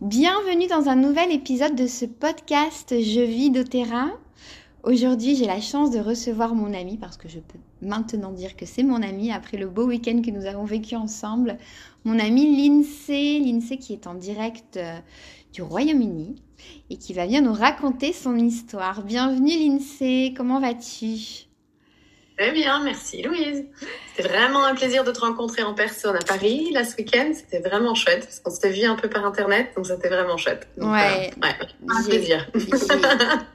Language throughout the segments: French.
Bienvenue dans un nouvel épisode de ce podcast Je vis d'Otera. Aujourd'hui, j'ai la chance de recevoir mon ami parce que je peux maintenant dire que c'est mon ami après le beau week-end que nous avons vécu ensemble. Mon ami Lindsay, Lindsay qui est en direct euh, du Royaume-Uni et qui va bien nous raconter son histoire. Bienvenue Lindsay, comment vas-tu? Très bien, merci Louise. C'était vraiment un plaisir de te rencontrer en personne à Paris là ce week-end. C'était vraiment chouette parce qu'on s'était vu un peu par internet, donc c'était vraiment chouette. ouais, euh, ouais, un plaisir.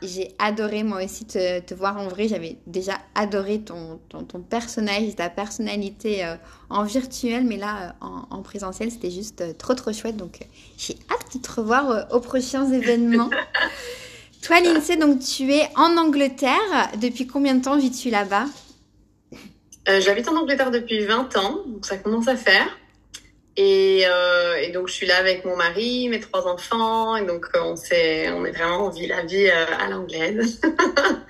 J'ai adoré moi aussi te, te, voir en vrai. J'avais déjà adoré ton, ton, ton, personnage, ta personnalité euh, en virtuel, mais là euh, en, en, présentiel, c'était juste trop trop chouette. Donc j'ai hâte de te revoir aux prochains événements. Toi, Lindsay, donc tu es en Angleterre. Depuis combien de temps vis-tu là-bas? Euh, J'habite en Angleterre depuis 20 ans, donc ça commence à faire. Et, euh, et, donc je suis là avec mon mari, mes trois enfants, et donc on s'est, on est vraiment on vit la vie euh, à l'anglaise.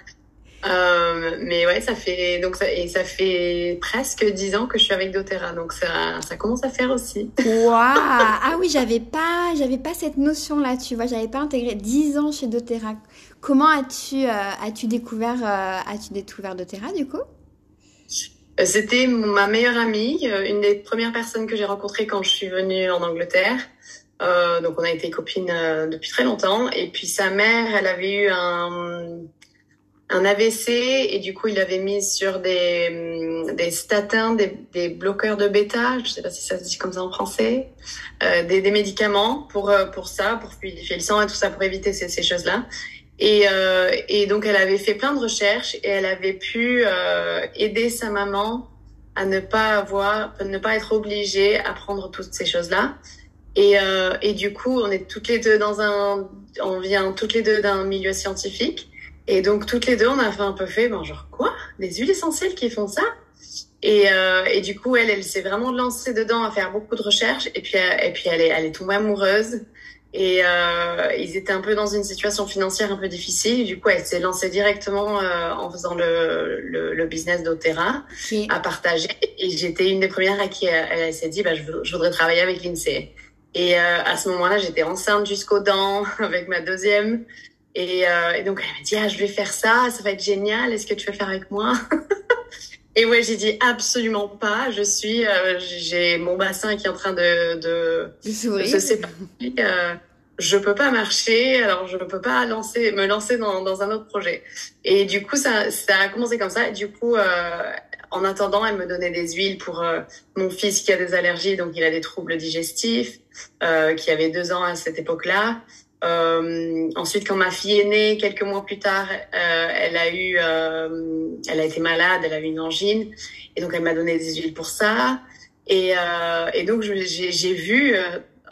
euh, mais ouais, ça fait donc ça, et ça fait presque 10 ans que je suis avec doTERRA, donc ça, ça commence à faire aussi. Waouh Ah oui, j'avais pas, j'avais pas cette notion là, tu vois, j'avais pas intégré 10 ans chez doTERRA. Comment as-tu, euh, as-tu découvert, euh, as-tu découvert doTERRA du coup? C'était ma meilleure amie, euh, une des premières personnes que j'ai rencontrées quand je suis venue en Angleterre. Euh, donc on a été copines euh, depuis très longtemps. Et puis sa mère, elle avait eu un, un AVC et du coup il avait mis sur des, des statins, des, des bloqueurs de bêta, je sais pas si ça se dit comme ça en français, euh, des, des médicaments pour pour ça, pour fluidifier le sang et tout ça, pour éviter ces, ces choses-là. Et, euh, et, donc, elle avait fait plein de recherches et elle avait pu euh, aider sa maman à ne pas avoir, ne pas être obligée à prendre toutes ces choses-là. Et, euh, et du coup, on est toutes les deux dans un, on vient toutes les deux d'un milieu scientifique. Et donc, toutes les deux, on a fait un peu fait, bon, genre, quoi? Des huiles essentielles qui font ça? Et, euh, et du coup, elle, elle s'est vraiment lancée dedans à faire beaucoup de recherches. Et puis, et puis elle est, elle est tombée amoureuse. Et euh, ils étaient un peu dans une situation financière un peu difficile. Du coup, elle s'est lancée directement euh, en faisant le, le, le business d'Otera okay. à partager. Et j'étais une des premières à qui elle, elle s'est dit, bah, je, je, voudrais travailler avec l'INSEE. Et euh, à ce moment-là, j'étais enceinte jusqu'aux dents avec ma deuxième. Et, euh, et, donc, elle m'a dit, ah, je vais faire ça, ça va être génial. Est-ce que tu veux le faire avec moi Et ouais, j'ai dit absolument pas. Je suis, euh, j'ai mon bassin qui est en train de, de, de se séparer. Euh, je peux pas marcher, alors je peux pas lancer, me lancer dans, dans un autre projet. Et du coup, ça, ça a commencé comme ça. Et du coup, euh, en attendant, elle me donnait des huiles pour euh, mon fils qui a des allergies, donc il a des troubles digestifs, euh, qui avait deux ans à cette époque-là. Euh, ensuite, quand ma fille est née, quelques mois plus tard, euh, elle a eu, euh, elle a été malade, elle a eu une angine, et donc elle m'a donné des huiles pour ça. Et, euh, et donc j'ai vu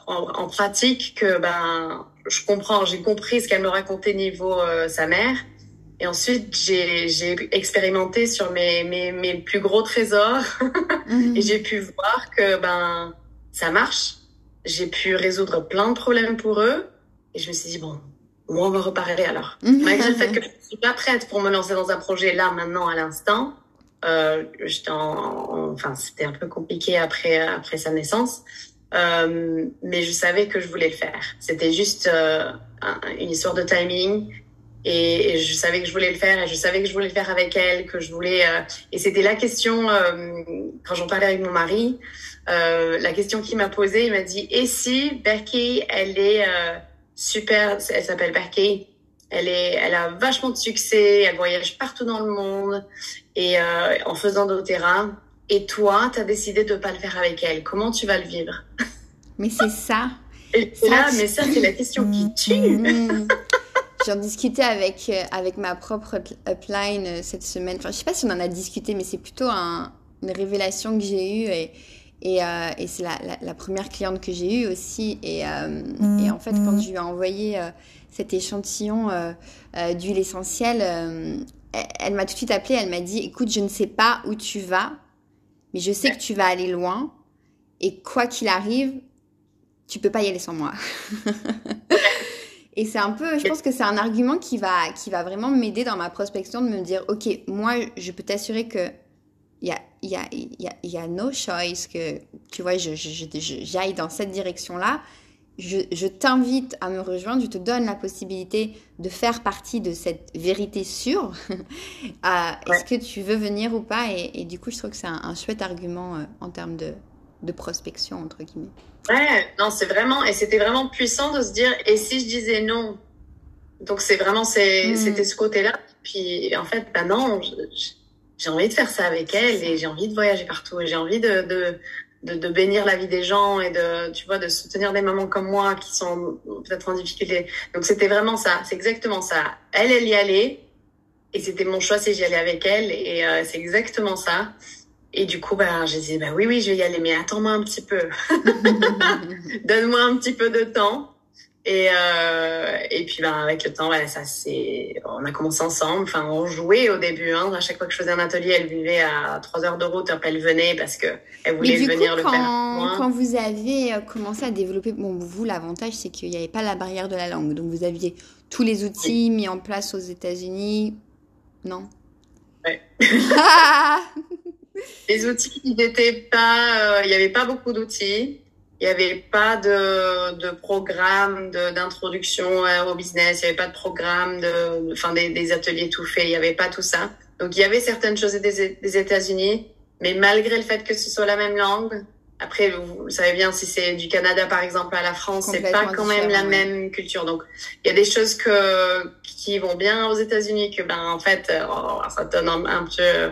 en, en, pratique que ben je comprends, j'ai compris ce qu'elle me racontait niveau euh, sa mère. Et ensuite, j'ai expérimenté sur mes, mes, mes, plus gros trésors mmh. et j'ai pu voir que ben ça marche. J'ai pu résoudre plein de problèmes pour eux. Et je me suis dit, bon, on va reparler alors. Malgré le fait que je ne suis pas prête pour me lancer dans un projet là, maintenant, à l'instant. Euh, en, en, enfin, c'était un peu compliqué après, après sa naissance. Euh, mais je savais que je voulais le faire. C'était juste euh, un, une histoire de timing. Et, et, je savais que je voulais le faire et je savais que je voulais le faire avec elle, que je voulais. Euh, et c'était la question euh, quand j'en parlais avec mon mari, euh, la question qu'il m'a posée, il m'a dit et si Becky, elle est super, elle s'appelle Becky, elle est, elle a vachement de succès, elle voyage partout dans le monde et en faisant d'Otera, et toi, tu as décidé de ne pas le faire avec elle. Comment tu vas le vivre? Mais c'est ça. Et ça, là, tu... mais ça, c'est la question qui tue. J'en discutais avec, avec ma propre upline cette semaine. Enfin, je sais pas si on en a discuté, mais c'est plutôt un, une révélation que j'ai eue. Et, et, euh, et c'est la, la, la, première cliente que j'ai eue aussi. Et, euh, et en fait, quand je lui ai envoyé euh, cet échantillon d'huile essentielle, elle, elle m'a tout de suite appelée. Elle m'a dit Écoute, je ne sais pas où tu vas, mais je sais que tu vas aller loin et quoi qu'il arrive, tu peux pas y aller sans moi. et c'est un peu, je pense que c'est un argument qui va, qui va vraiment m'aider dans ma prospection de me dire, ok, moi, je peux t'assurer que il y a, y, a, y, a, y a no choice que, tu vois, je, je, je, j'aille dans cette direction-là. je, t'invite à me rejoindre, je te donne la possibilité de faire partie de cette vérité sûre. Est-ce que tu veux venir ou pas? Et, du coup, je trouve que c'est un, chouette argument euh, en termes de, de, prospection, entre guillemets. Ouais, non, c'est vraiment, et c'était vraiment puissant de se dire, et si je disais non? Donc, c'est vraiment, hmm. c'était ce côté-là. Puis, en fait, bah non, j'ai envie de faire ça avec elle et j'ai envie de voyager partout et j'ai envie de, de de, de, bénir la vie des gens et de, tu vois, de soutenir des mamans comme moi qui sont peut-être en difficulté. Donc c'était vraiment ça, c'est exactement ça. Elle, elle y allait et c'était mon choix si j'y allais avec elle et euh, c'est exactement ça. Et du coup, bah, j'ai dit, bah oui, oui, je vais y aller, mais attends-moi un petit peu. Donne-moi un petit peu de temps. Et, euh, et puis ben avec le temps, ça c'est, on a commencé ensemble. Enfin, on jouait au début. Hein. À chaque fois que je faisais un atelier, elle vivait à trois heures de route. Elle venait parce que elle voulait venir le quand, faire. Quand vous avez euh, commencé à développer, bon, vous l'avantage c'est qu'il n'y avait pas la barrière de la langue, donc vous aviez tous les outils mis en place aux États-Unis, non? Ouais. les outils, ils n'étaient pas, euh, il n'y avait pas beaucoup d'outils. Il n'y avait pas de, de programme d'introduction au business, il n'y avait pas de programme, de, enfin des, des, ateliers tout faits, il n'y avait pas tout ça. Donc il y avait certaines choses des, des États-Unis, mais malgré le fait que ce soit la même langue, après vous, savez bien si c'est du Canada par exemple à la France, c'est pas quand même la même culture. Donc il y a des choses que qui vont bien aux États-Unis que ben en fait oh, ça donne un, un peu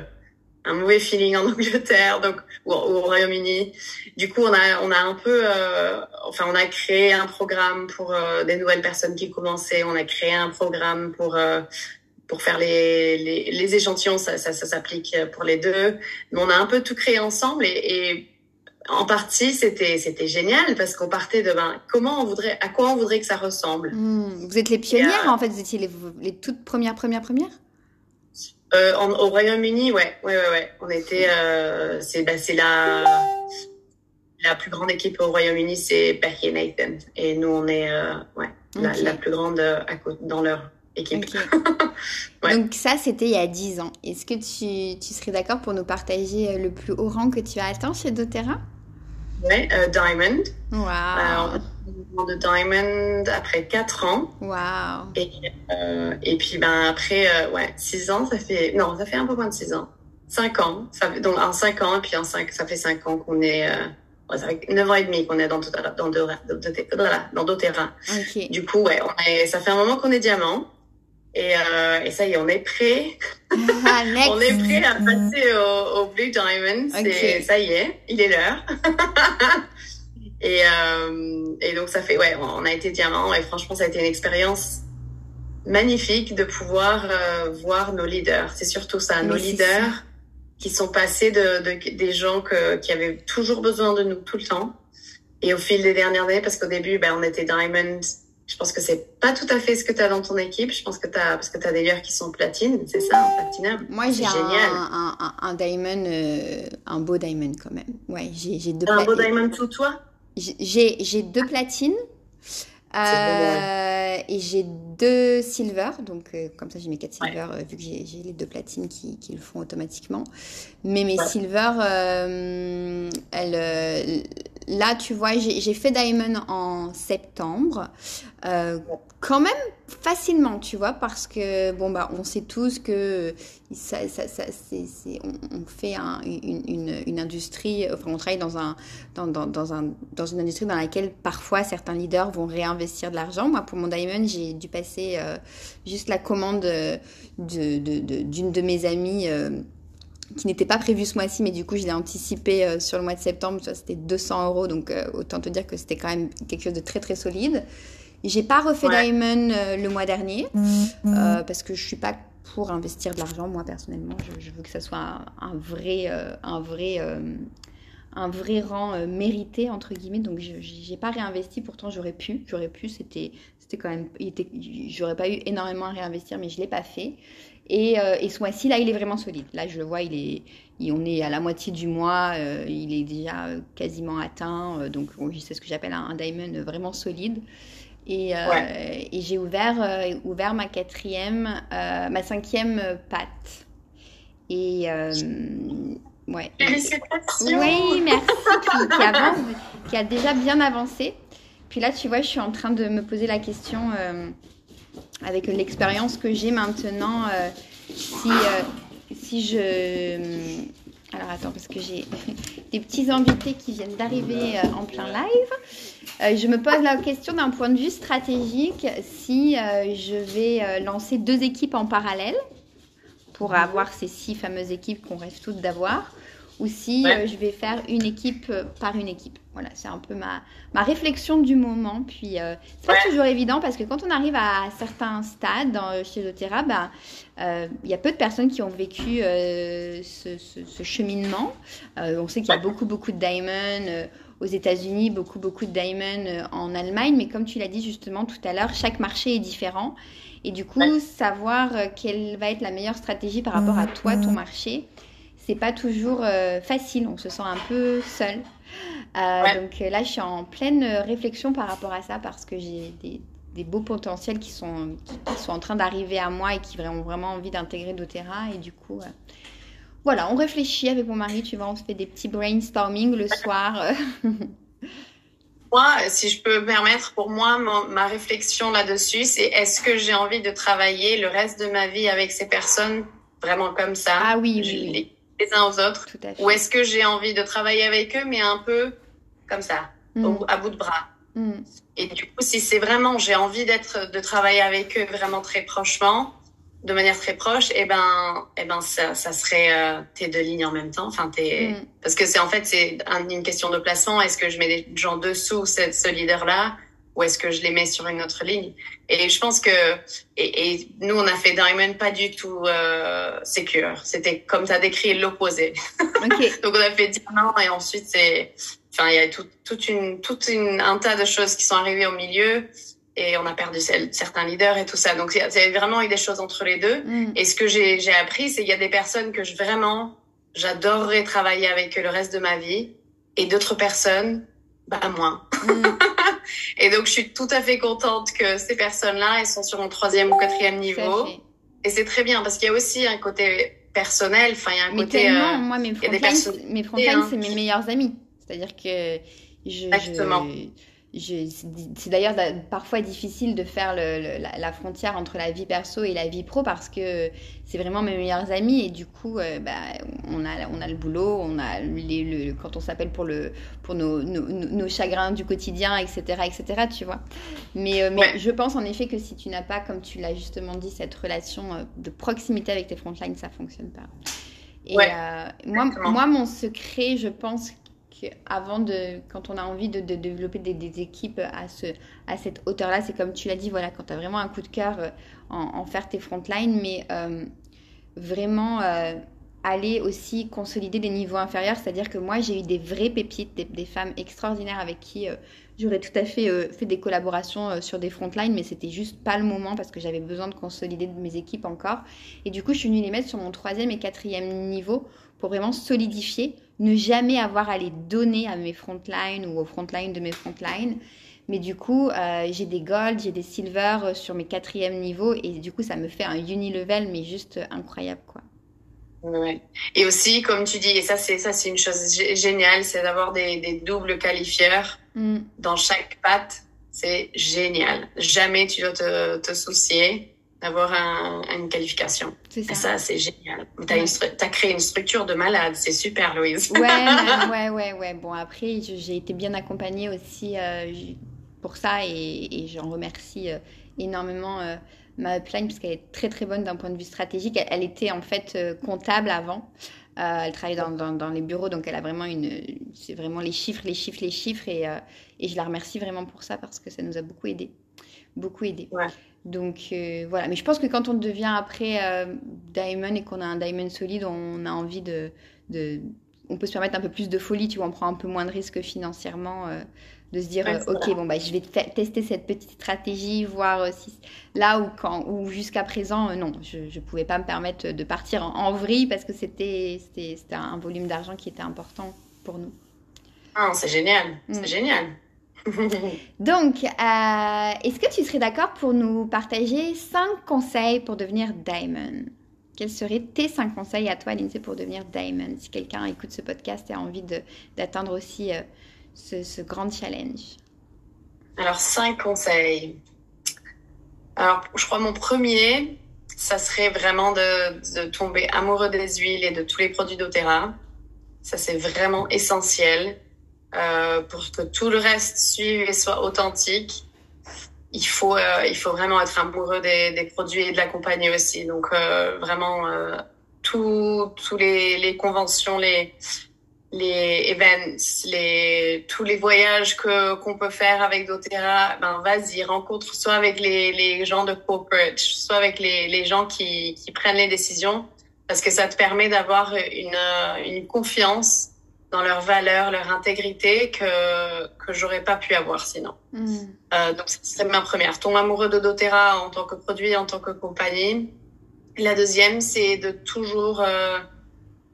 un mauvais feeling en Angleterre, donc ou, au Royaume-Uni. Du coup, on a on a un peu, euh, enfin, on a créé un programme pour euh, des nouvelles personnes qui commençaient. On a créé un programme pour euh, pour faire les, les, les échantillons. Ça, ça, ça s'applique pour les deux. Mais on a un peu tout créé ensemble et, et en partie, c'était c'était génial parce qu'on partait de ben comment on voudrait, à quoi on voudrait que ça ressemble. Hmm. vous êtes les pionnières en fait, vous étiez les, les toutes premières premières premières? Euh, au Royaume-Uni, ouais, ouais, ouais, ouais. On était, euh, c'est, bah, c'est la, la plus grande équipe au Royaume-Uni, c'est Becky et Nathan. Et nous, on est, euh, ouais, la, la, plus grande à, dans leur équipe. ouais. Donc ça, c'était il y a 10 ans. Est-ce que tu, tu serais d'accord pour nous partager le plus haut rang que tu as atteint chez doTERRA? Ouais, euh, Diamond. Wow de Diamond après 4 ans. Wow. Et, euh, et puis ben après euh, ouais, 6 ans, ça fait non, ça fait un peu moins de 6 ans. 5 ans, ça fait, donc en 5 ans et puis en 5 ça fait 5 ans qu'on est euh, ouais, ça fait 9 ans et demi qu'on est dans dans dans doTERRA. Okay. Du coup ouais, on est ça fait un moment qu'on est diamant. Et, euh, et ça y est, on est prêt. Ah, on est prêt à passer au, au Blue Diamond. Okay. Ça y est, il est l'heure. Et, euh, et donc ça fait, ouais, on a été diamant et franchement ça a été une expérience magnifique de pouvoir euh, voir nos leaders. C'est surtout ça, nos leaders qui sont passés de, de, des gens que, qui avaient toujours besoin de nous tout le temps. Et au fil des dernières années, parce qu'au début, ben, on était diamond. Je pense que c'est pas tout à fait ce que tu as dans ton équipe. Je pense que tu as, parce que tu as des leaders qui sont platine, c'est ça, en platinum. Moi, j'ai un, un, un, un, diamond, euh, un beau diamond quand même. Ouais, j'ai deux Un beau diamond tout toi? J'ai deux platines. Euh, et j'ai deux silver, donc euh, comme ça j'ai mes quatre silver euh, vu que j'ai les deux platines qui, qui, le font automatiquement. Mais mes silver, elles, là tu vois, j'ai fait Diamond en septembre, quand même facilement, tu vois, parce que bon bah on sait tous que ça, ça, ça c'est, on, on, fait un, une, une, une, industrie, enfin on travaille dans un, dans, dans, dans, un, dans une industrie dans laquelle parfois certains leaders vont réinvestir de l'argent. Moi pour mon diamond j'ai dû passer euh, juste la commande de, de, de, d'une de mes amies. Euh, qui n'était pas prévue ce mois-ci, mais du coup, je l'ai anticipé euh, sur le mois de septembre. C'était 200 euros, donc euh, autant te dire que c'était quand même quelque chose de très très solide. J'ai pas refait Diamond euh, le mois dernier mm, mm. euh, parce que je suis pas pour investir de l'argent moi personnellement. Je, je, veux que ça soit un, un vrai, euh, un vrai, euh, un vrai rang euh, mérité entre guillemets. Donc je j'ai pas réinvesti. Pourtant j'aurais pu, j'aurais pu. C'était, c'était quand même, j'aurais pas eu énormément à réinvestir, mais je l'ai pas fait. Et, euh, et ce mois-ci là, il est vraiment solide. Là je le vois, il est, il, on est à la moitié du mois, il est déjà quasiment atteint. donc c'est ce que j'appelle un, un diamond vraiment solide. Et, euh, ouais. et j'ai ouvert, euh, ouvert ma quatrième, euh, ma cinquième patte. Et ouais. Félicitations. Oui, merci. Qui, qui, avance, qui, a déjà bien avancé. Puis là, tu vois, je suis en train de me poser la question avec l'expérience que j'ai maintenant, si, si je alors attends, parce que j'ai des petits invités qui viennent d'arriver euh, en plein live. Euh, je me pose la question d'un point de vue stratégique si euh, je vais lancer deux équipes en parallèle pour avoir ces six fameuses équipes qu'on rêve toutes d'avoir ou si euh, je vais faire une équipe euh, par une équipe. Voilà, c'est un peu ma, ma réflexion du moment. Puis, euh, c'est pas toujours évident parce que quand on arrive à certains stades dans, chez doTERRA, bah, il y a peu de personnes qui ont vécu ce, ce, cheminement. on sait qu'il y a beaucoup, beaucoup de diamonds aux États-Unis, beaucoup, beaucoup de diamonds en Allemagne. Mais comme tu l'as dit justement tout à l'heure, chaque marché est différent. Et du coup, savoir quelle va être la meilleure stratégie par rapport à toi, ton marché, c'est pas toujours euh, facile, on se sent un peu seul. Euh, donc euh, là, je suis en pleine réflexion par rapport à ça parce que j'ai des, beaux potentiels qui sont, qui, sont en train d'arriver à moi et qui ont vraiment envie d'intégrer doTERRA. Et du coup, voilà, on réfléchit avec mon mari, tu vois, on se fait des petits brainstorming le soir. moi, si je peux me permettre, pour moi, ma réflexion là-dessus, c'est est-ce que j'ai envie de travailler le reste de ma vie avec ces personnes vraiment comme ça? Ah oui, oui les uns aux autres Ou est-ce que j'ai envie de travailler avec eux, mais un peu comme ça, mm. à bout de bras mm. Et du coup, si c'est vraiment, j'ai envie d'être, de travailler avec eux vraiment très prochement, de manière très proche, et eh ben, et eh ben, ça, ça serait euh, tes deux lignes en même temps. Enfin, t'es, mm. parce que c'est en fait, c'est une question de placement. Est-ce que je mets des gens dessous ce, ce leader-là? Ou est-ce que je les mets sur une autre ligne Et je pense que et, et nous on a fait Diamond pas du tout euh, secure. C'était comme tu as décrit l'opposé. Donc on a fait Diamond et ensuite c'est enfin il y a tout, toute une toute une un tas de choses qui sont arrivées au milieu et on a perdu certains leaders et tout ça. Donc c'est vraiment eu des choses entre les deux. Mm. Et ce que j'ai j'ai appris c'est qu'il y a des personnes que je vraiment j'adorerais travailler avec le reste de ma vie et d'autres personnes bah moins. Mm. Et donc, je suis tout à fait contente que ces personnes-là, elles sont sur mon troisième ou quatrième niveau. Et c'est très bien parce qu'il y a aussi un côté personnel. Enfin, il y a un Mais côté. Tellement, euh, moi, mes frontlines, mes frontlines, c'est mes meilleurs amis. C'est-à-dire que je, Exactement c'est d'ailleurs parfois difficile de faire le, la, frontière entre la vie perso et la vie pro parce que c'est vraiment mes meilleurs amis et du coup euh, bah, on, a, on a le boulot, on a les, le, quand on s'appelle pour, le, pour nos, nos, nos, chagrins du quotidien, etc. etc. tu vois. Mais, euh, mais je pense en effet que si tu n'as pas, comme tu l'as justement dit, cette relation euh, de proximité avec tes frontlines, ça fonctionne pas. Et moi, moi, mon secret, je pense avant de, quand on a envie de, développer des, équipes à, ce, à cette hauteur-là, c'est comme tu l'as dit, voilà, quand tu as vraiment un coup de cœur euh, en, faire tes frontlines, mais euh, vraiment euh, aller aussi consolider des niveaux inférieurs. C'est-à-dire que moi, j'ai eu des vraies pépites, des, femmes extraordinaires avec qui j'aurais tout à fait fait des collaborations sur des frontlines, mais c'était juste pas le moment parce que j'avais besoin de consolider mes équipes encore. Et du coup, je suis venue les mettre sur mon troisième et quatrième niveau pour vraiment solidifier ne jamais avoir à les donner à mes frontlines ou aux frontlines de mes frontlines. Mais du coup, euh, j'ai des gold, j'ai des silver euh, sur mes quatrièmes niveaux et du coup, ça me fait un unilevel, mais juste incroyable, quoi. Ouais. Et aussi, comme tu dis, et ça c'est ça c'est une chose géniale, c'est d'avoir des, des, doubles qualifieurs mm. dans chaque patte. C'est génial. Jamais tu dois te, te soucier d'avoir un, une qualification. C'est ça. ça c'est génial. Tu as, créé une structure de malade. C'est super, Louise. Ouais, ouais, ouais, ouais. Bon, après, j'ai été bien accompagnée aussi euh, pour ça et, et j'en remercie euh, énormément euh, ma upline parce qu'elle est très, très bonne d'un point de vue stratégique. Elle, était en fait comptable avant. elle travaillait dans, dans, dans, les bureaux, donc elle a vraiment une. C'est vraiment les chiffres, les chiffres, les chiffres. Et, et je la remercie vraiment pour ça parce que ça nous a beaucoup aidé. Beaucoup aidé. Ouais. Donc euh, voilà, mais je pense que quand on devient après euh, diamond et qu'on a un diamond solide, on a envie de, de, On peut se permettre un peu plus de folie, tu vois, on prend un peu moins de risques financièrement, euh, de se dire, ok, bon, bah, je vais tester cette petite stratégie, voir si là ou, quand, ou jusqu'à présent, non, je ne pouvais pas me permettre de partir en, vrille parce que c'était un volume d'argent qui était important pour nous. Ah, c'est génial, c'est mm. génial. Donc, euh, est-ce que tu serais d'accord pour nous partager 5 conseils pour devenir Diamond? Quels seraient tes 5 conseils à toi, Lindsay, pour devenir Diamond Si quelqu'un écoute ce podcast et a envie d'atteindre aussi euh, ce, grand challenge? Alors, cinq conseils. Alors, je crois mon premier, ça serait vraiment de, de tomber amoureux des huiles et de tous les produits d'Otera. Ça, c'est vraiment essentiel euh, pour que tout le reste suive et soit authentique. Il faut, euh, il faut vraiment être amoureux des, des, produits et de la compagnie aussi. Donc, euh, vraiment, euh, tous les, les conventions, les, les events, les, tous les voyages que qu'on peut faire avec doTERRA, ben vas-y, rencontre soit avec les, les gens de corporate, soit avec les, les gens qui, qui prennent les décisions, parce que ça te permet d'avoir une, une confiance dans leurs valeurs, leur intégrité que que j'aurais pas pu avoir sinon. Mm. Euh, donc c'est ma première. Ton amoureux de doTERRA en tant que produit, en tant que compagnie. La deuxième, c'est de toujours euh,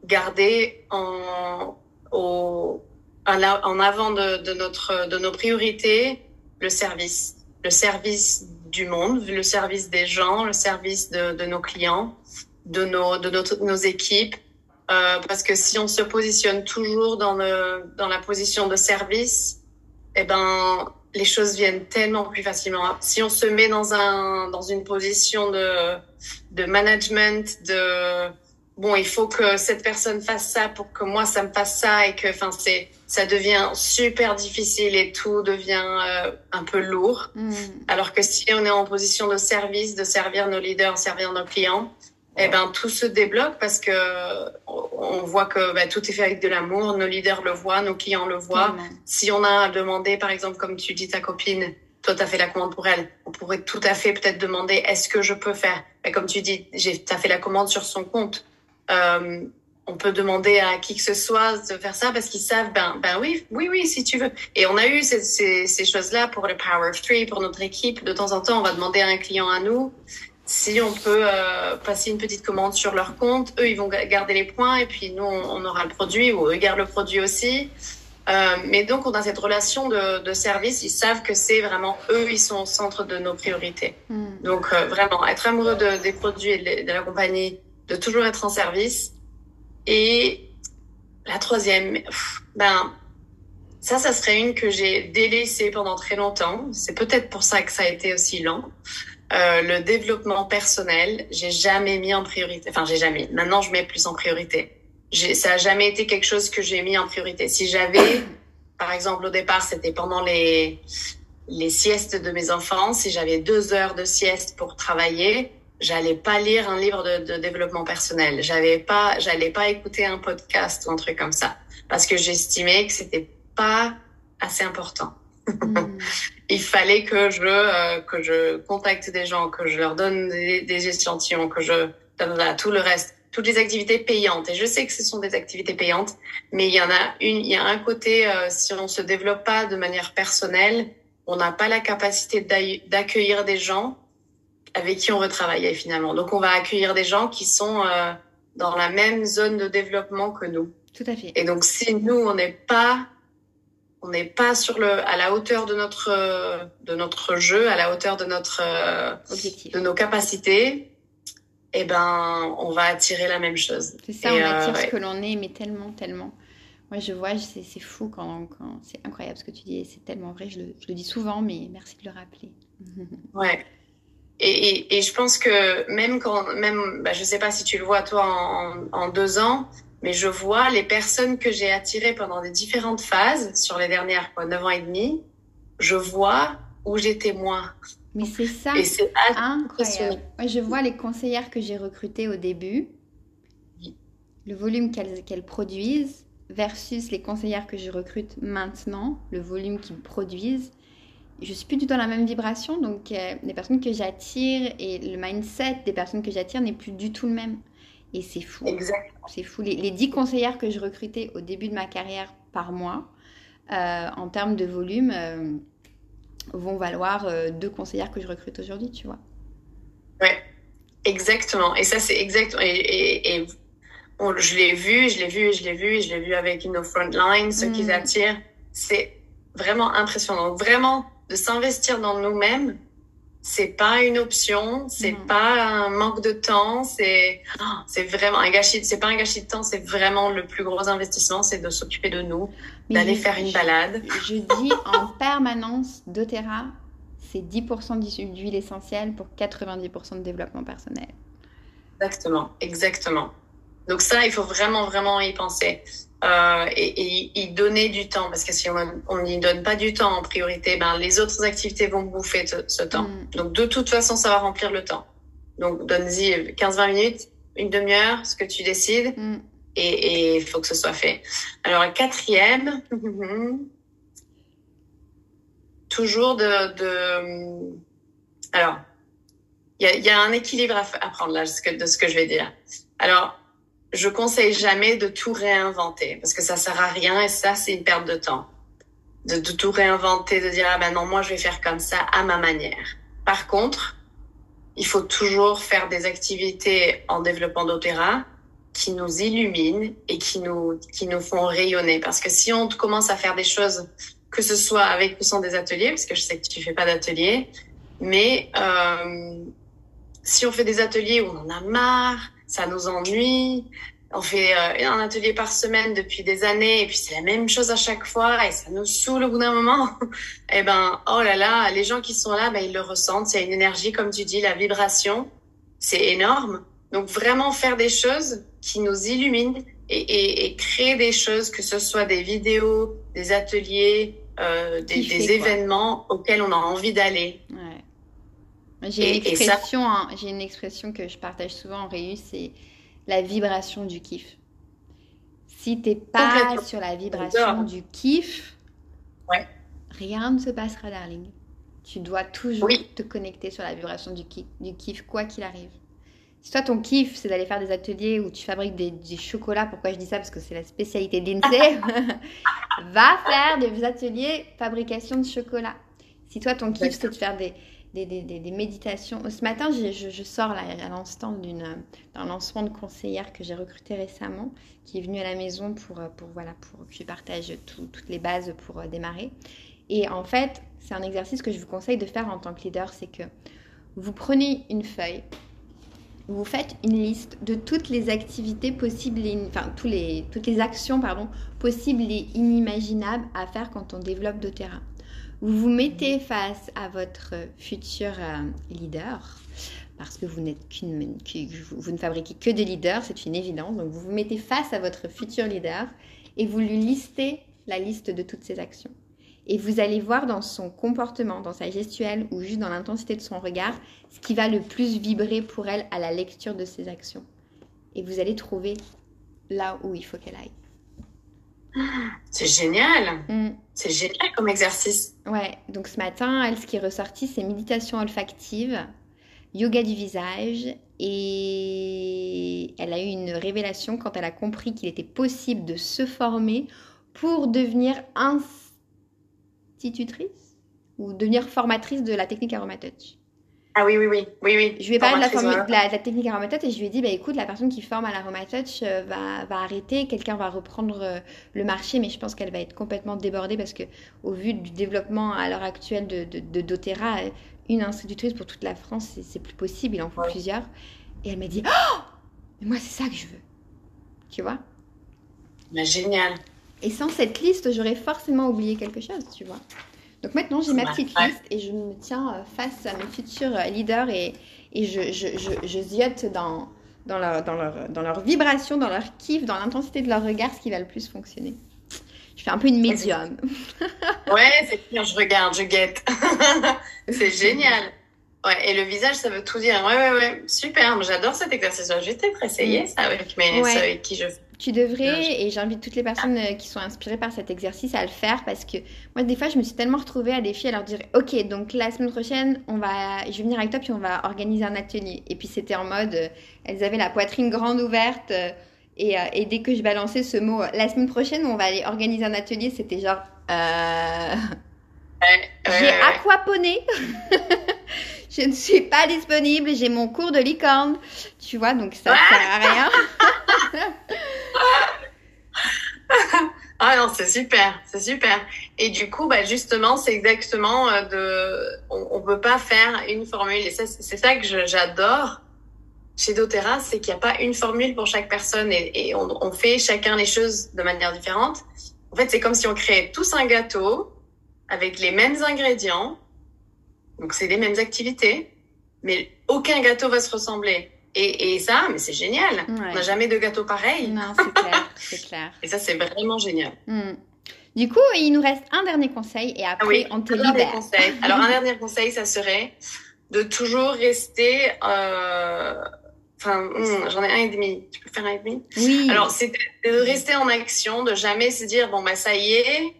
garder en au, en avant de, de, notre, de nos priorités le service. Le service du monde, le service des gens, le service de, de nos clients, de nos, de notre, nos équipes. Euh, parce que si on se positionne toujours dans, le, dans la position de service, eh ben, les choses viennent tellement plus facilement. Si on se met dans un, dans une position de, de management, de, bon, il faut que cette personne fasse ça pour que moi ça me fasse ça et que, enfin, c'est, ça devient super difficile et tout devient euh, un peu lourd. Mm. Alors que si on est en position de service, de servir nos leaders, servir nos clients, eh ben tout se débloque parce que on voit que ben, tout est fait avec de l'amour. Nos leaders le voient, nos clients le voient. Si on a demandé, par exemple, comme tu dis ta copine, toi, tu as fait la commande pour elle. On pourrait tout à fait peut-être demander, est-ce que je peux faire? Et Comme tu dis, tu as fait la commande sur son compte. Euh, on peut demander à qui que ce soit de faire ça parce qu'ils savent, ben, ben oui, oui, oui, si tu veux. Et on a eu ces, ces, ces choses-là pour le Power of Three, pour notre équipe. De temps en temps, on va demander à un client à nous si on peut euh, passer une petite commande sur leur compte. Eux, ils vont garder les points et puis nous, on, aura le produit ou eux gardent le produit aussi. Euh, mais donc, on a cette relation de, de service. Ils savent que c'est vraiment eux, ils sont au centre de nos priorités. Hmm. Donc, euh, vraiment, être amoureux de, des produits et de, la compagnie, de toujours être en service. Et la troisième, ben, ça, ça serait une que j'ai délaissée pendant très longtemps. C'est peut-être pour ça que ça a été aussi lent. Euh, le développement personnel, j'ai jamais mis en priorité. Enfin, j'ai jamais. Maintenant, je mets plus en priorité ça a jamais été quelque chose que j'ai mis en priorité. Si j'avais, par exemple, au départ, c'était pendant les, les siestes de mes enfants, si j'avais deux heures de sieste pour travailler, j'allais pas lire un livre de, de développement personnel. J'avais pas, j'allais pas écouter un podcast ou un truc comme ça. Parce que j'estimais que c'était pas assez important. Hmm. Il fallait que je, euh, que je contacte des gens, que je leur donne des, des échantillons, que je, tout le reste toutes les activités payantes. Et je sais que ce sont des activités payantes, mais il y en a une, il y a un côté, euh, si on se développe pas de manière personnelle, on n'a pas la capacité d'accueillir des gens avec qui on veut travailler finalement. Donc on va accueillir des gens qui sont euh, dans la même zone de développement que nous. Tout à fait. Et donc si nous on n'est pas on n'est pas sur le à la hauteur de notre de notre jeu, à la hauteur de notre euh, objectif, de nos capacités, eh ben, on va attirer la même chose. C'est ça, on attire euh, ce que l'on est, mais tellement, tellement. Moi, je vois, c'est fou quand, quand c'est incroyable ce que tu dis, c'est tellement vrai. Je le, je le, dis souvent, mais merci de le rappeler. ouais. Et, et, et, je pense que même quand, même, bah, je sais pas si tu le vois toi en, en, deux ans, mais je vois les personnes que j'ai attirées pendant des différentes phases sur les dernières quoi, 9 ans et demi, je vois où j'étais moi. Mais c'est ça, c'est incroyable. Je vois les conseillères que j'ai recrutées au début, le volume qu'elles produisent, versus les conseillères que je recrute maintenant, le volume qu'ils produisent. Je suis plus du tout dans la même vibration, donc euh, les personnes que j'attire et le mindset des personnes que j'attire n'est plus du tout le même. Et c'est fou. C'est fou. Les, les 10 conseillères que je recrutais au début de ma carrière par mois, euh, en termes de volume, euh, vont valoir euh, deux conseillères que je recrute aujourd'hui, tu vois. Ouais, exactement. Et ça, c'est exactement. Et, et, je l'ai vu, je l'ai vu, je l'ai vu, je l'ai vu avec nos frontline, ceux qui mm. attirent. C'est vraiment impressionnant. vraiment, de s'investir dans nous-mêmes, c'est pas une option, c'est Non. pas un manque de temps, c'est oh, c'est vraiment un gâchis. C'est pas un gâchis de temps, c'est vraiment le plus gros investissement, c'est de s'occuper de nous, d'aller faire une je- balade. Je dis en permanence, doTERRA, c'est 10% d'hu- d'huile essentielle pour 90% de développement personnel. Exactement, exactement. Donc ça, il faut vraiment, vraiment y penser. Euh, et, et y donner du temps, parce que si on n'y donne pas du temps en priorité, ben, les autres activités vont bouffer ce, ce temps. Mm. Donc de toute façon, ça va remplir le temps. Donc donne-y 15-20 minutes, une demi-heure, ce que tu décides, Mm. et il faut que ce soit fait. Alors, le quatrième, toujours de... de... Alors, il y a, y a un équilibre à, à prendre là de ce, que, de ce que je vais dire. Alors, je conseille jamais de tout réinventer parce que ça sert à rien et ça, c'est une perte de temps. De, de tout réinventer, de dire, ah ben non, moi, je vais faire comme ça à ma manière. Par contre, il faut toujours faire des activités en développement d'Otera qui nous illuminent et qui nous, qui nous font rayonner. Parce que si on commence à faire des choses, que ce soit avec ou sans des ateliers, parce que je sais que tu fais pas d'ateliers, mais euh, si on fait des ateliers où on en a marre, ça nous ennuie, on fait euh, un atelier par semaine depuis des années et puis c'est la même chose à chaque fois et ça nous saoule au bout d'un moment, eh ben, oh là là, les gens qui sont là, ben, ils le ressentent. Il y a une énergie, comme tu dis, la vibration, c'est énorme. Donc vraiment faire des choses qui nous illuminent et, et, et créer des choses, que ce soit des vidéos, des ateliers, euh, des, des événements auxquels on a envie d'aller. Ouais. J'ai une ça- expression, hein, j'ai une expression que je partage souvent en réu, c'est la vibration du kiff. Si t'es pas sur la vibration du kiff, Ouais. rien ne se passera, darling. Tu dois toujours Oui. te connecter sur la vibration du kiff, du kiff quoi qu'il arrive. Si toi ton kiff c'est d'aller faire des ateliers où tu fabriques des, des chocolats, pourquoi je dis ça? Parce que c'est la spécialité de l'INSEE. Va faire des ateliers fabrication de chocolat. Si toi ton kiff c'est de faire des, des, méditations. Ce matin, je, sors à l'instant d'un lancement de conseillère que j'ai recruté récemment, qui est venue à la maison pour, pour, voilà, pour que je partage tout- toutes les bases pour euh, démarrer. Et en fait, c'est un exercice que je vous conseille de faire en tant que leader, c'est que vous prenez une feuille, vous faites une liste de toutes les activités possibles, enfin les, toutes les actions pardon, possibles et inimaginables à faire quand on développe doTERRA. Vous vous mettez face à votre futur euh, leader, parce que vous n'êtes qu'une, vous ne fabriquez que des leaders, c'est une évidence. Donc vous vous mettez face à votre futur leader et vous lui listez la liste de toutes ses actions. Et vous allez voir dans son comportement, dans sa gestuelle ou juste dans l'intensité de son regard, ce qui va le plus vibrer pour elle à la lecture de ses actions. Et vous allez trouver là où il faut qu'elle aille. C'est génial. Mm. C'est génial comme exercice. Ouais, donc ce matin, elle, ce qui est ressorti, c'est méditation olfactive, yoga du visage, et elle a eu une révélation quand elle a compris qu'il était possible de se former pour devenir institutrice ou devenir formatrice de la technique aromatouch. Ah oui, oui, oui, oui, oui. Je lui ai parlé de la, de la, de la technique aromatouch et je lui ai dit, bah, écoute, la personne qui forme à l'aromatouch euh, va, va arrêter, quelqu'un va reprendre euh, le marché, mais je pense qu'elle va être complètement débordée parce que au vu du développement à l'heure actuelle de, de, de doTERRA, euh, une institutrice pour toute la France, c'est- c'est plus possible, il en faut Ouais. plusieurs. Et elle m'a dit, oh, mais moi c'est ça que je veux. Tu vois? Mais génial. Et sans cette liste, j'aurais forcément oublié quelque chose, tu vois. Donc maintenant, j'ai ma petite liste et je me tiens euh, face à mes futurs euh, leaders et, et je, je, je, je ziote dans, dans, leur, dans, leur, dans leur vibration, dans leur kiff, dans l'intensité de leur regard, ce qui va le plus fonctionner. Je fais un peu une médium. Ouais, c'est clair, je regarde, je guette. c'est génial. Ouais, et le visage, ça veut tout dire. Ouais, ouais, ouais. Super. J'adore cet exercice. Je vais peut-être essayer ça avec mes, Ouais. avec qui je Tu devrais, et j'invite toutes les personnes euh, qui sont inspirées par cet exercice à le faire parce que moi, des fois, je me suis tellement retrouvée à des filles à leur dire Ok, donc la semaine prochaine, on va, je vais venir avec toi puis on va organiser un atelier. Et puis c'était en mode, euh, elles avaient la poitrine grande ouverte euh, et, et dès que je balançais ce mot, la semaine prochaine, on va aller organiser un atelier, c'était genre Euh, J'ai aquaponé. je ne suis pas disponible, j'ai mon cours de licorne. Tu vois, donc ça ne sert à rien. Ah non, c'est super, c'est super. Et du coup, bah justement, c'est exactement euh, de, on, on, peut pas faire une formule. Et c'est ça que j'adore chez doTERRA, c'est qu'il n'y a pas une formule pour chaque personne et, on, fait chacun les choses de manière différente. En fait, c'est comme si on créait tous un gâteau avec les mêmes ingrédients. Donc, c'est les mêmes activités, mais aucun gâteau va se ressembler. Et, et ça, mais c'est génial. On n'a jamais de gâteau pareil. Non, c'est clair, c'est clair. Et ça, c'est vraiment génial. Hmm. Du coup, il nous reste un dernier conseil et après, ah oui, on te un libère. Conseil. Alors, un dernier conseil, ça serait de toujours rester... Euh, Enfin, hmm, j'en ai un et demi. Tu peux faire un et demi? Oui. Alors, c'est de rester en action, de jamais se dire bon bah ça y est,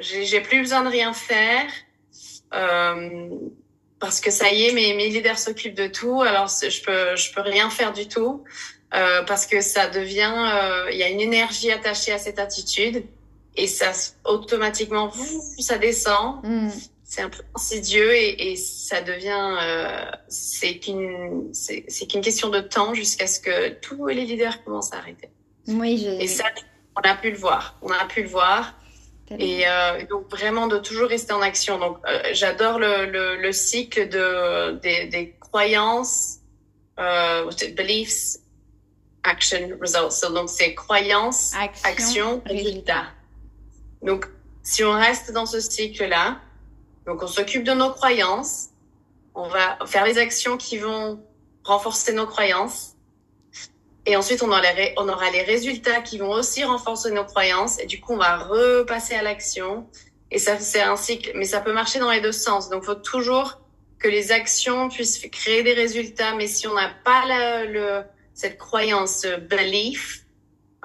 j'ai plus besoin de rien faire parce que ça y est, mes, mes leaders s'occupent de tout. Alors je peux je peux rien faire du tout euh, parce que ça devient euh, il y a une énergie attachée à cette attitude et ça automatiquement ça descend. Mm c'est un peu insidieux et, et ça devient euh, c'est qu'une c'est qu'une question de temps jusqu'à ce que tous les leaders commencent à arrêter. Oui, je... Et ça, on a pu le voir. On a pu le voir. Et euh, donc vraiment de toujours rester en action. Donc euh, j'adore le, le, le, cycle de des, des croyances, euh, beliefs, action, results. donc c'est croyances, action, action résultat. Donc si on reste dans ce cycle là, donc, on s'occupe de nos croyances. On va faire les actions qui vont renforcer nos croyances. Et ensuite, on aura, les, résultats qui vont aussi renforcer nos croyances. Et du coup, on va repasser à l'action. Et ça, c'est un cycle. Mais ça peut marcher dans les deux sens. Donc, il faut toujours que les actions puissent créer des résultats. Mais si on n'a pas le, cette croyance, belief,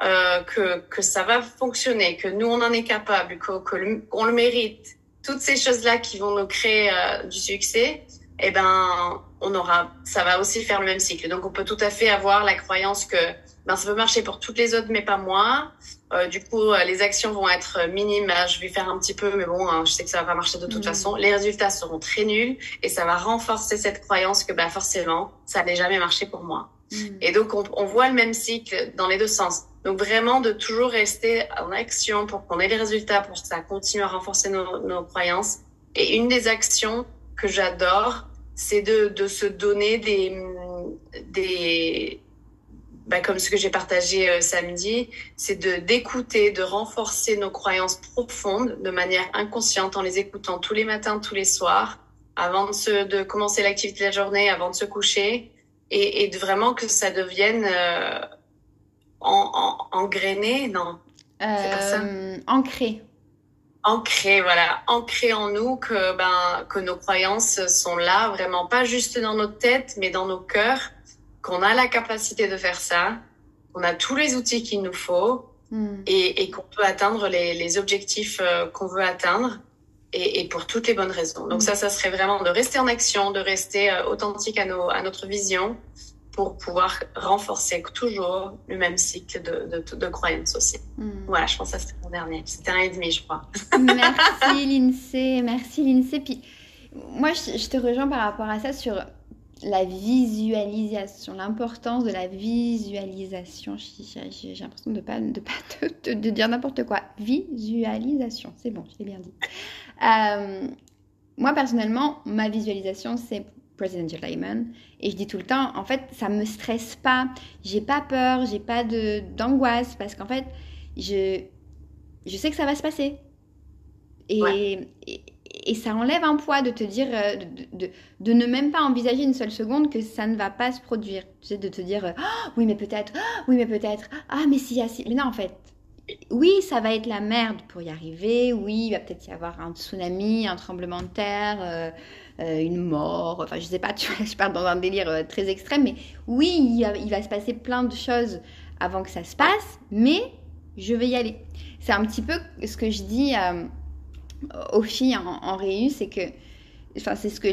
euh, que, que ça va fonctionner, que nous, on en est capable, qu'on que le mérite, toutes ces choses-là qui vont nous créer euh, du succès, eh ben, on aura, ça va aussi faire le même cycle. Donc, on peut tout à fait avoir la croyance que ben, ça peut marcher pour toutes les autres, mais pas moi. Euh, du coup, euh, les actions vont être minimes. Je vais faire un petit peu, mais bon, hein, je sais que ça va pas marcher de toute mmh. façon. Les résultats seront très nuls et ça va renforcer cette croyance que ben, forcément, ça n'allait jamais marcher pour moi. Mmh. Et donc, on, on voit le même cycle dans les deux sens. Donc vraiment de toujours rester en action pour qu'on ait les résultats, pour que ça continue à renforcer nos, nos croyances. Et une des actions que j'adore, c'est de, de se donner des, des bah, comme ce que j'ai partagé euh, samedi, c'est de d'écouter, de renforcer nos croyances profondes de manière inconsciente en les écoutant tous les matins, tous les soirs, avant de, de commencer l'activité de la journée, avant de se coucher, et, de vraiment que ça devienne euh, en, en, engrainé, non? Euh, ancré. Ancré, voilà, ancré en nous que ben que nos croyances sont là, vraiment pas juste dans notre tête, mais dans nos cœurs, qu'on a la capacité de faire ça, qu'on a tous les outils qu'il nous faut hmm. et, et qu'on peut atteindre les, les objectifs euh, qu'on veut atteindre et, et, pour toutes les bonnes raisons. Donc hmm. ça, ça serait vraiment de rester en action, de rester euh, authentique à nos à notre vision pour pouvoir renforcer toujours le même cycle de, de, de croyances aussi. Hmm. Voilà, je pense que c'était mon dernier. C'était un et demi, je crois. merci Lindsay, merci Lindsay. Puis moi, je, te rejoins par rapport à ça sur la visualisation, l'importance de la visualisation. J'ai l'impression de ne pas, de, pas de, de dire n'importe quoi. Visualisation, c'est bon, je l'ai bien dit. Euh, moi, personnellement, ma visualisation, c'est President Lyman. Et je dis tout le temps, en fait, ça me stresse pas. J'ai pas peur, j'ai pas de d'angoisse parce qu'en fait, je, je sais que ça va se passer. Et, et, ça enlève un poids de te dire, euh, de, de, de, ne même pas envisager une seule seconde que ça ne va pas se produire. Tu sais, de te dire, oh, oui, mais peut-être, oh, oui, mais peut-être, ah, mais si, ah, si. Mais non, en fait, oui, ça va être la merde pour y arriver. Oui, il va peut-être y avoir un tsunami, un tremblement de terre. Euh, euh, une mort, enfin je sais pas, tu vois, je parle dans un délire euh, très extrême, mais oui, il va, se passer plein de choses avant que ça se passe, mais je vais y aller. C'est un petit peu ce que je dis euh, aux filles en, en c'est que, enfin c'est ce que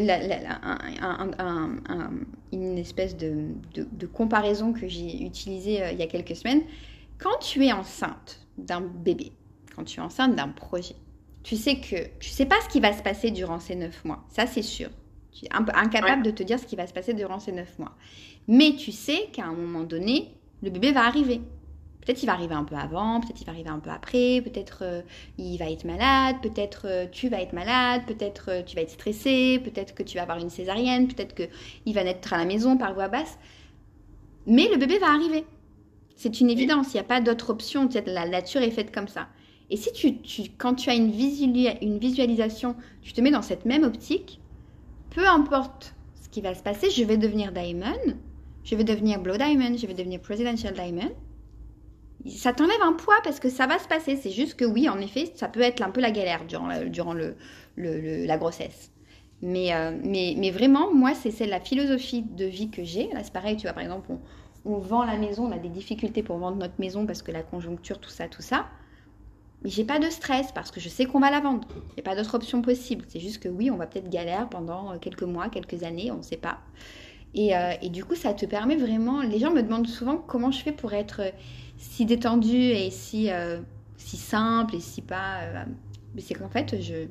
une espèce de comparaison que j'ai utilisée il y a quelques semaines. Quand tu es enceinte d'un bébé, quand tu es enceinte d'un projet, tu sais que tu sais pas ce qui va se passer durant ces neuf mois. Ça, c'est sûr. Tu es incapable de te dire ce qui va se passer durant ces neuf mois. Mais tu sais qu'à un moment donné, le bébé va arriver. Peut-être il va arriver un peu avant, peut-être il va arriver un peu après, peut-être euh, il va être malade, peut-être euh, tu vas être malade, peut-être euh, tu vas être stressé, peut-être que tu vas avoir une césarienne, peut-être qu'il va naître à la maison par voie basse. Mais le bébé va arriver. C'est une évidence, il n'y a pas d'autre option, la nature est faite comme ça. Et si tu, quand tu as une, visualisation, tu te mets dans cette même optique, peu importe ce qui va se passer, je vais devenir Diamond, je vais devenir Blow Diamond, je vais devenir Presidential Diamond. Ça t'enlève un poids parce que ça va se passer. C'est juste que oui, en effet, ça peut être un peu la galère durant la, durant le, la grossesse. Mais, euh, mais, mais, vraiment, moi, c'est la philosophie de vie que j'ai. Là, c'est pareil, tu vois, par exemple, on vend la maison, on a des difficultés pour vendre notre maison parce que la conjoncture, tout ça, tout ça. Mais j'ai pas de stress parce que je sais qu'on va la vendre. Il n'y a pas d'autre option possible. C'est juste que oui, on va peut-être galère pendant euh, quelques mois, quelques années, on ne sait pas. Euh, et, du coup, ça te permet vraiment. Les gens me demandent souvent comment je fais pour être euh, si détendu et si, si simple et si pas. mais c'est qu'en fait, je,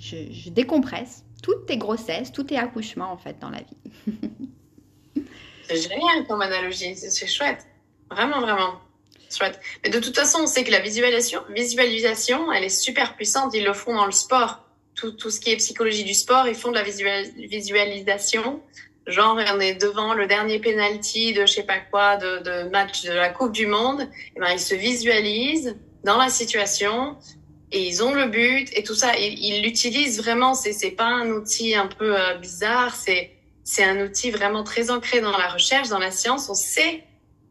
je, je, décompresse toutes tes grossesses, tous tes accouchements en fait dans la vie. c'est génial comme analogie, c'est chouette. Vraiment, vraiment. Mais de toute façon, on sait que la visualisation, visualisation, elle est super puissante. Ils le font dans le sport. Tout, tout ce qui est psychologie du sport, ils font de la visualisation. Genre, on est devant le dernier penalty de je sais pas quoi, de, de match de la Coupe du Monde. Et eh ben, ils se visualisent dans la situation et ils ont le but et tout ça. Ils l'utilisent vraiment. C'est, c'est pas un outil un peu euh, bizarre. C'est, c'est un outil vraiment très ancré dans la recherche, dans la science. On sait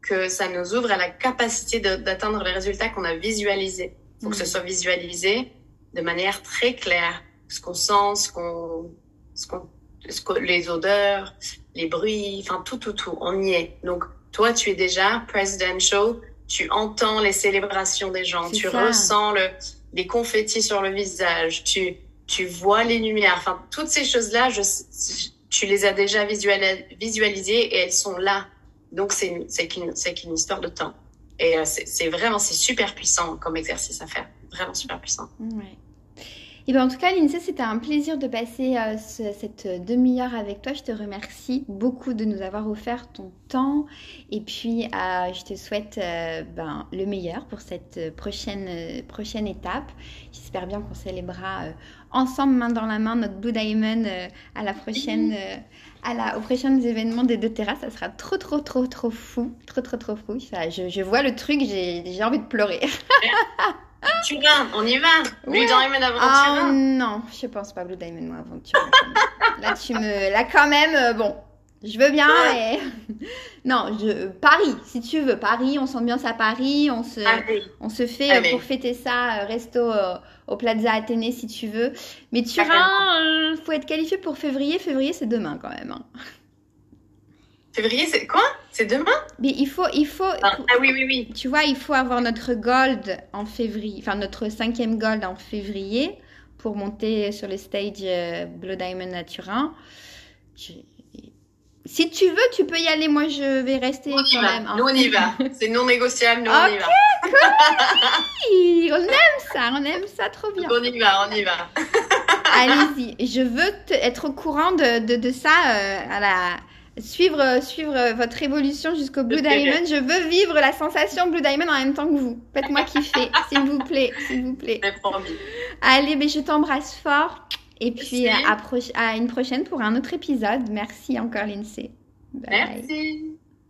que ça nous ouvre à la capacité d'atteindre les résultats qu'on a visualisés. Il faut que ce mm. soit visualisé de manière très claire. Ce qu'on sent, ce qu'on, ce qu'on, les odeurs, les bruits, enfin tout, tout, tout. On y est. Donc, toi, tu es déjà presidential. Tu entends les célébrations des gens. Tu ressens le, les confettis sur le visage. Tu, tu vois les lumières. Enfin, toutes ces choses-là, je, tu les as déjà visualisées et elles sont là donc, c'est qu'une une histoire de temps. Et euh, c'est vraiment, c'est super puissant comme exercice à faire. Vraiment super puissant. Ouais. Et ben en tout cas, Lindsay, c'était un plaisir de passer euh, cette demi-heure avec toi. Je te remercie beaucoup de nous avoir offert ton temps. Et puis, euh, je te souhaite ben, le meilleur pour cette prochaine, prochaine étape. J'espère bien qu'on célébrera ensemble, main dans la main, notre Blue Diamond à la prochaine à la, aux prochains événements des deux terrasses. Ça sera trop, trop, trop, trop fou. Trop, trop, trop fou. je, je, vois le truc, j'ai envie de pleurer. Turin, on y va Blue Diamond avant oh, Non, je pense pas Blue Diamond Turin. là, tu me... Là, quand même, euh, bon, je veux bien, mais... non, je... Paris, si tu veux. Paris, on s'ambiance à Paris. On se, on se fait, euh, pour fêter ça, euh, resto au Plaza Athénée si tu veux. Mais Turin, il euh, faut être qualifié pour février. Février, c'est demain quand même. Hein. Février, c'est quoi? C'est demain? Mais il faut, il faut. Ah, ah, oui, oui, oui. Tu vois, il faut avoir notre gold en février, enfin notre cinquième gold en février pour monter sur le stage euh, Blue Diamond à Turin. Si tu veux, tu peux y aller. Moi, je vais rester quand même. Hein. Nous, on y va. C'est non négociable. Nous, on y va. on aime ça. On aime ça trop bien. On y va. On y va. Allez-y. Je veux être au courant de, de, ça euh, à la suivre suivre votre évolution jusqu'au Blue Diamond. Je veux vivre la sensation Blue Diamond en même temps que vous. Faites-moi kiffer, s'il vous plaît, s'il vous plaît. Allez, mais je t'embrasse fort. Et puis à, à, une prochaine pour un autre épisode. Merci encore, Lindsay. Merci.